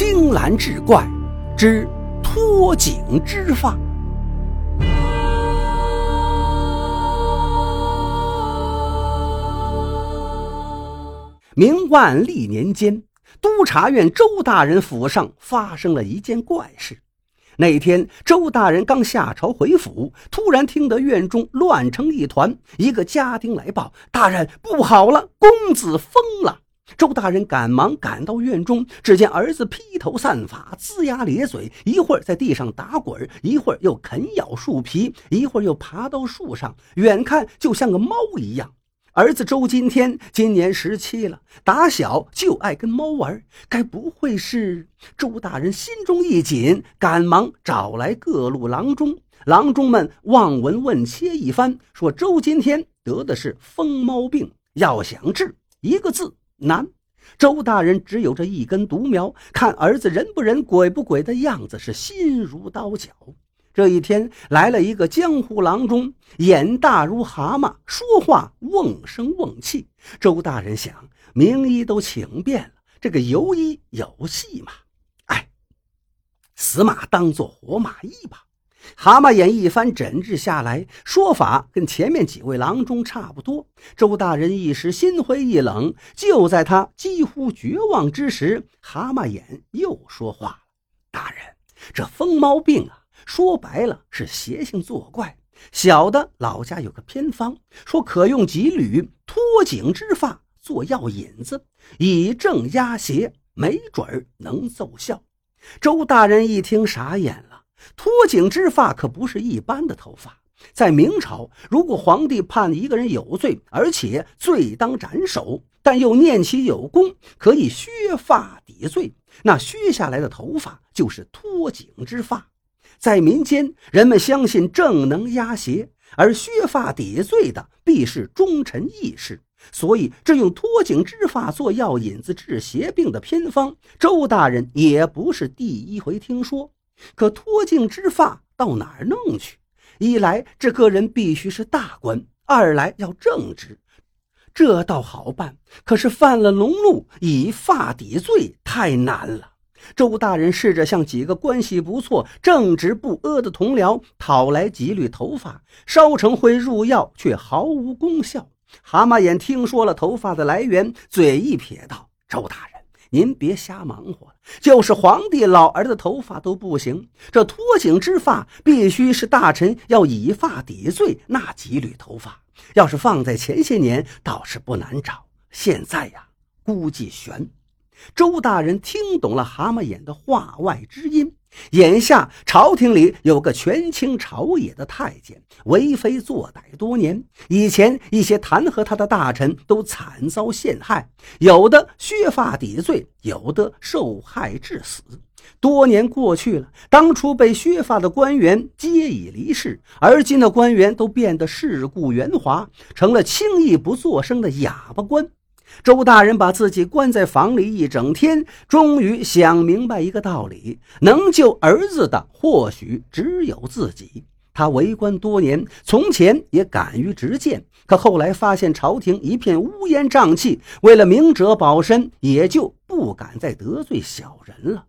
青蓝志怪之脱颈之发。明万历年间，督察院周大人府上发生了一件怪事。那天，周大人刚下朝回府，突然听得院中乱成一团。一个家丁来报：“大人，不好了，公子疯了！”周大人赶忙赶到院中，只见儿子披头散发、龇牙咧嘴，一会儿在地上打滚，一会儿又啃咬树皮，一会儿又爬到树上，远看就像个猫一样。儿子周今天今年十七了，打小就爱跟猫玩，该不会是？周大人心中一紧，赶忙找来各路郎中，郎中们望闻问切一番，说周今天得的是疯猫病，要想治，一个字难。周大人只有这一根独苗，看儿子人不人鬼不鬼的样子，是心如刀绞。这一天来了一个江湖郎中，眼大如蛤蟆，说话瓮声瓮气。周大人想，名医都请遍了，这个游医有戏吗？哎，死马当做活马医吧。蛤蟆眼一番诊治下来，说法跟前面几位郎中差不多。周大人一时心灰意冷。就在他几乎绝望之时，蛤蟆眼又说话了：“大人，这疯猫病啊！”说白了是邪性作怪。小的老家有个偏方，说可用几缕脱颈之发做药引子，以正压邪，没准儿能奏效。周大人一听傻眼了，脱颈之发可不是一般的头发。在明朝，如果皇帝判一个人有罪，而且罪当斩首，但又念其有功，可以削发抵罪，那削下来的头发就是脱颈之发。在民间，人们相信正能压邪，而削发抵罪的必是忠臣义士。所以，这用脱颈之发做药引子治邪病的偏方，周大人也不是第一回听说。可脱净之发到哪儿弄去？一来这个人必须是大官，二来要正直，这倒好办。可是犯了龙怒，以发抵罪，太难了。周大人试着向几个关系不错、正直不阿的同僚讨来几缕头发，烧成灰入药，却毫无功效。蛤蟆眼听说了头发的来源，嘴一撇道：“周大人，您别瞎忙活了，就是皇帝老儿的头发都不行。这脱颈之发，必须是大臣要以发抵罪那几缕头发。要是放在前些年，倒是不难找；现在呀，估计悬。”周大人听懂了蛤蟆眼的话外之音。眼下朝廷里有个权倾朝野的太监，为非作歹多年。以前一些弹劾他的大臣都惨遭陷害，有的削发抵罪，有的受害致死。多年过去了，当初被削发的官员皆已离世，而今的官员都变得世故圆滑，成了轻易不作声的哑巴官。周大人把自己关在房里一整天，终于想明白一个道理：能救儿子的或许只有自己。他为官多年，从前也敢于直谏，可后来发现朝廷一片乌烟瘴气，为了明哲保身，也就不敢再得罪小人了。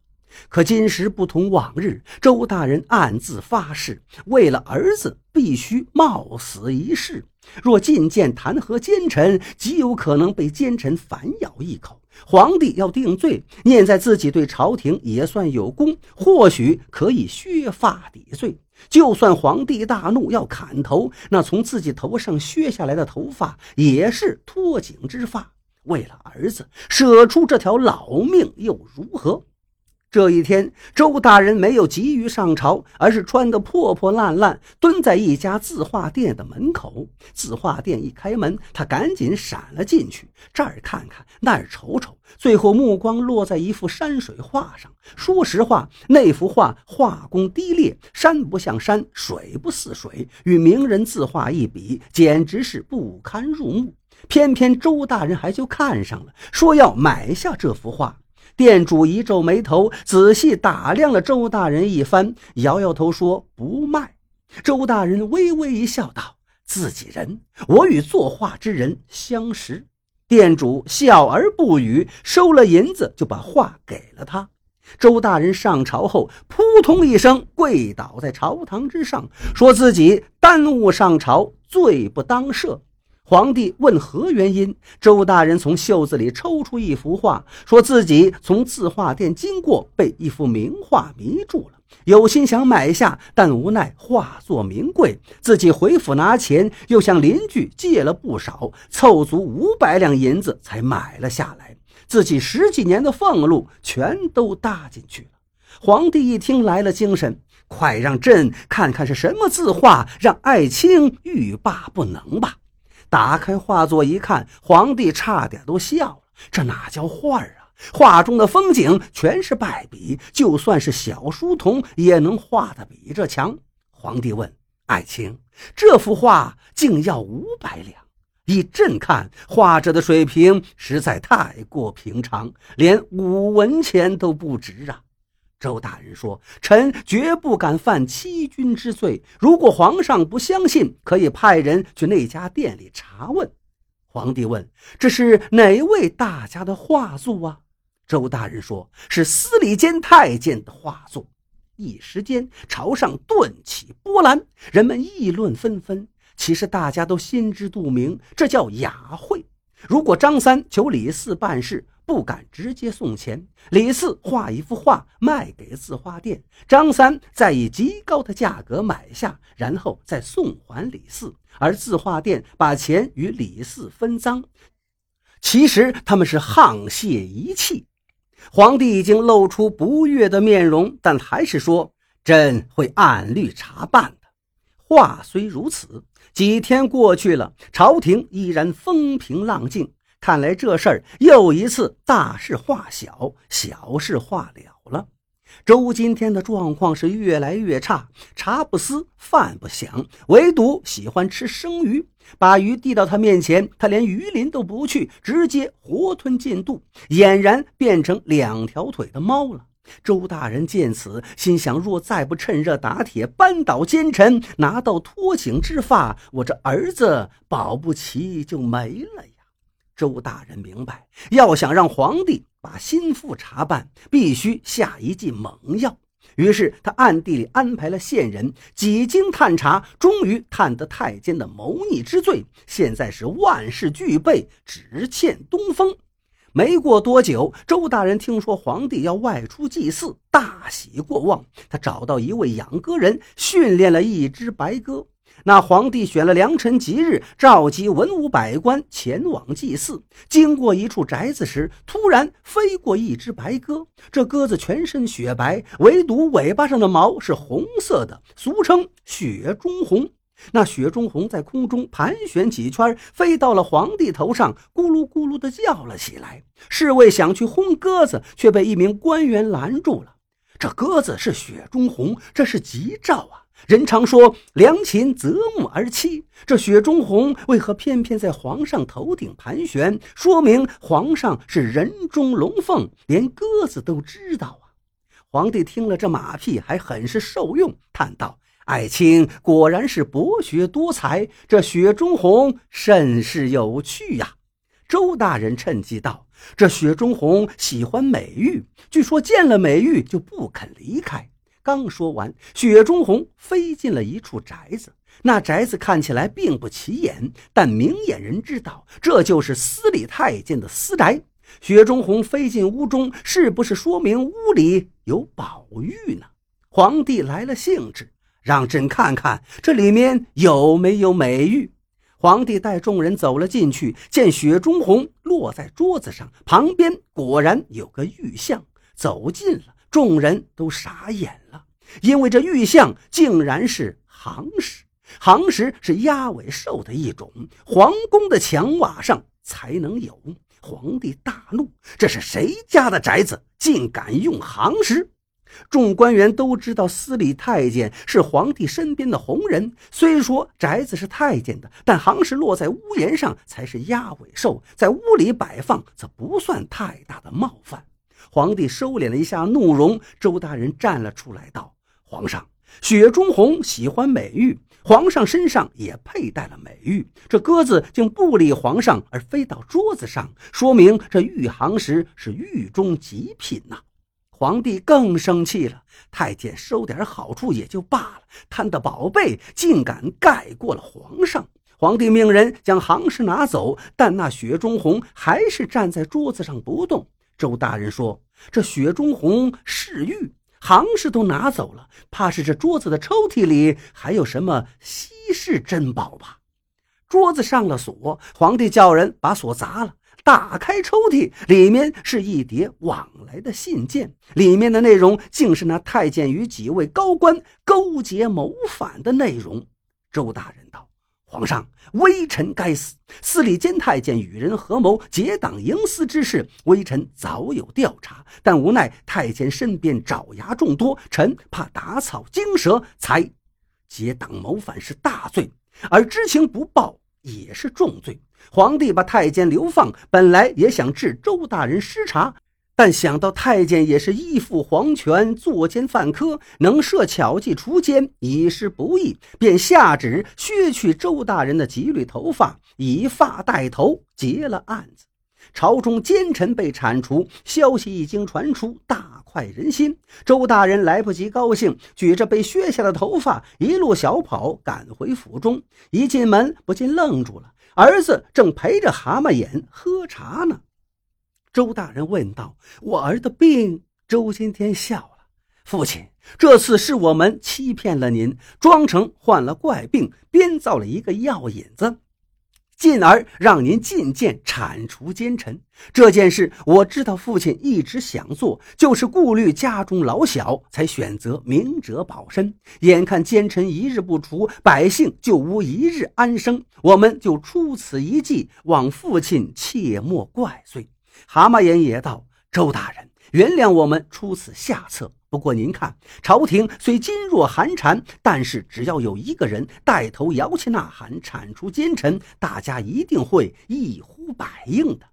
可今时不同往日，周大人暗自发誓，为了儿子，必须冒死一试。若觐见弹劾奸臣，极有可能被奸臣反咬一口。皇帝要定罪，念在自己对朝廷也算有功，或许可以削发抵罪。就算皇帝大怒要砍头，那从自己头上削下来的头发也是脱颈之发。为了儿子，舍出这条老命又如何？这一天，周大人没有急于上朝，而是穿得破破烂烂，蹲在一家字画店的门口。字画店一开门，他赶紧闪了进去，这儿看看，那儿瞅瞅，最后目光落在一幅山水画上。说实话，那幅画画工低劣，山不像山，水不似水，与名人字画一比，简直是不堪入目。偏偏周大人还就看上了，说要买下这幅画。店主一皱眉头，仔细打量了周大人一番，摇摇头说：“不卖。”周大人微微一笑，道：“自己人，我与作画之人相识。”店主笑而不语，收了银子就把画给了他。周大人上朝后，扑通一声跪倒在朝堂之上，说自己耽误上朝，罪不当赦。皇帝问何原因，周大人从袖子里抽出一幅画，说自己从字画店经过，被一幅名画迷住了，有心想买下，但无奈画作名贵，自己回府拿钱，又向邻居借了不少，凑足五百两银子才买了下来。自己十几年的俸禄全都搭进去了。皇帝一听来了精神，快让朕看看是什么字画，让爱卿欲罢不能吧。打开画作一看，皇帝差点都笑了。这哪叫画啊？画中的风景全是败笔，就算是小书童也能画得比这强。皇帝问爱卿：“这幅画竟要五百两？以朕看，画者的水平实在太过平常，连五文钱都不值啊。”周大人说：“臣绝不敢犯欺君之罪。如果皇上不相信，可以派人去那家店里查问。”皇帝问：“这是哪位大家的画作啊？”周大人说：“是司礼监太监的画作。”一时间，朝上顿起波澜，人们议论纷纷。其实大家都心知肚明，这叫雅会。如果张三求李四办事，不敢直接送钱，李四画一幅画卖给字画店，张三再以极高的价格买下，然后再送还李四，而字画店把钱与李四分赃。其实他们是沆瀣一气。皇帝已经露出不悦的面容，但还是说：“朕会按律查办的。”话虽如此，几天过去了，朝廷依然风平浪静。看来这事儿又一次大事化小，小事化了了。周今天的状况是越来越差，茶不思，饭不想，唯独喜欢吃生鱼。把鱼递到他面前，他连鱼鳞都不去，直接活吞进肚，俨然变成两条腿的猫了。周大人见此，心想：若再不趁热打铁，扳倒奸臣，拿到脱颈之法，我这儿子保不齐就没了呀。周大人明白，要想让皇帝把心腹查办，必须下一剂猛药。于是他暗地里安排了线人，几经探查，终于探得太监的谋逆之罪。现在是万事俱备，只欠东风。没过多久，周大人听说皇帝要外出祭祀，大喜过望。他找到一位养鸽人，训练了一只白鸽。那皇帝选了良辰吉日，召集文武百官前往祭祀。经过一处宅子时，突然飞过一只白鸽。这鸽子全身雪白，唯独尾巴上的毛是红色的，俗称雪中红。那雪中红在空中盘旋几圈，飞到了皇帝头上，咕噜咕噜地叫了起来。侍卫想去轰鸽子，却被一名官员拦住了。这鸽子是雪中红，这是吉兆啊！人常说良禽择木而栖，这雪中红为何偏偏在皇上头顶盘旋？说明皇上是人中龙凤，连鸽子都知道啊！皇帝听了这马屁，还很是受用，叹道：“爱卿果然是博学多才，这雪中红甚是有趣呀。”周大人趁机道：“这雪中红喜欢美玉，据说见了美玉就不肯离开。”刚说完，雪中红飞进了一处宅子。那宅子看起来并不起眼，但明眼人知道这就是司礼太监的私宅。雪中红飞进屋中，是不是说明屋里有宝玉呢？皇帝来了兴致，让朕看看这里面有没有美玉。皇帝带众人走了进去，见雪中红落在桌子上，旁边果然有个玉像。走近了。众人都傻眼了，因为这玉像竟然是行石。行石是鸭尾兽的一种，皇宫的墙瓦上才能有。皇帝大怒，这是谁家的宅子，竟敢用行石？众官员都知道，司礼太监是皇帝身边的红人。虽说宅子是太监的，但行石落在屋檐上才是鸭尾兽，在屋里摆放则不算太大的冒犯。皇帝收敛了一下怒容，周大人站了出来，道：“皇上，雪中红喜欢美玉，皇上身上也佩戴了美玉。这鸽子竟不理皇上，而飞到桌子上，说明这玉行石是玉中极品呐。”皇帝更生气了。太监收点好处也就罢了，贪的宝贝竟敢盖过了皇上。皇帝命人将行氏拿走，但那雪中红还是站在桌子上不动。周大人说：“这雪中红是玉，行氏都拿走了，怕是这桌子的抽屉里还有什么稀世珍宝吧？”桌子上了锁，皇帝叫人把锁砸了，打开抽屉，里面是一叠往来的信件，里面的内容竟是那太监与几位高官勾结谋反的内容。周大人道。皇上，微臣该死。司礼监太监与人合谋结党营私之事，微臣早有调查，但无奈太监身边爪牙众多，臣怕打草惊蛇，才结党谋反是大罪，而知情不报也是重罪。皇帝把太监流放，本来也想治周大人失察。但想到太监也是依附皇权，作奸犯科，能设巧计除奸，以示不义，便下旨削去周大人的几缕头发，以发带头，结了案子。朝中奸臣被铲除，消息一经传出，大快人心。周大人来不及高兴，举着被削下的头发，一路小跑赶回府中。一进门，不禁愣住了，儿子正陪着蛤蟆眼喝茶呢。周大人问道：“我儿的病？”周金天笑了：“父亲，这次是我们欺骗了您，装成患了怪病，编造了一个药引子，进而让您进谏铲除奸臣。这件事我知道，父亲一直想做，就是顾虑家中老小，才选择明哲保身。眼看奸臣一日不除，百姓就无一日安生，我们就出此一计，望父亲切莫怪罪。”蛤蟆眼也道：“周大人，原谅我们出此下策。不过您看，朝廷虽噤若寒蝉，但是只要有一个人带头摇旗呐喊，铲除奸臣，大家一定会一呼百应的。”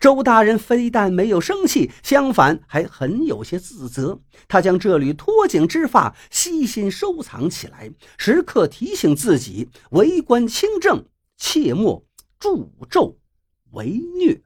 周大人非但没有生气，相反还很有些自责。他将这缕脱颈之发悉心收藏起来，时刻提醒自己：为官清正，切莫助纣为虐。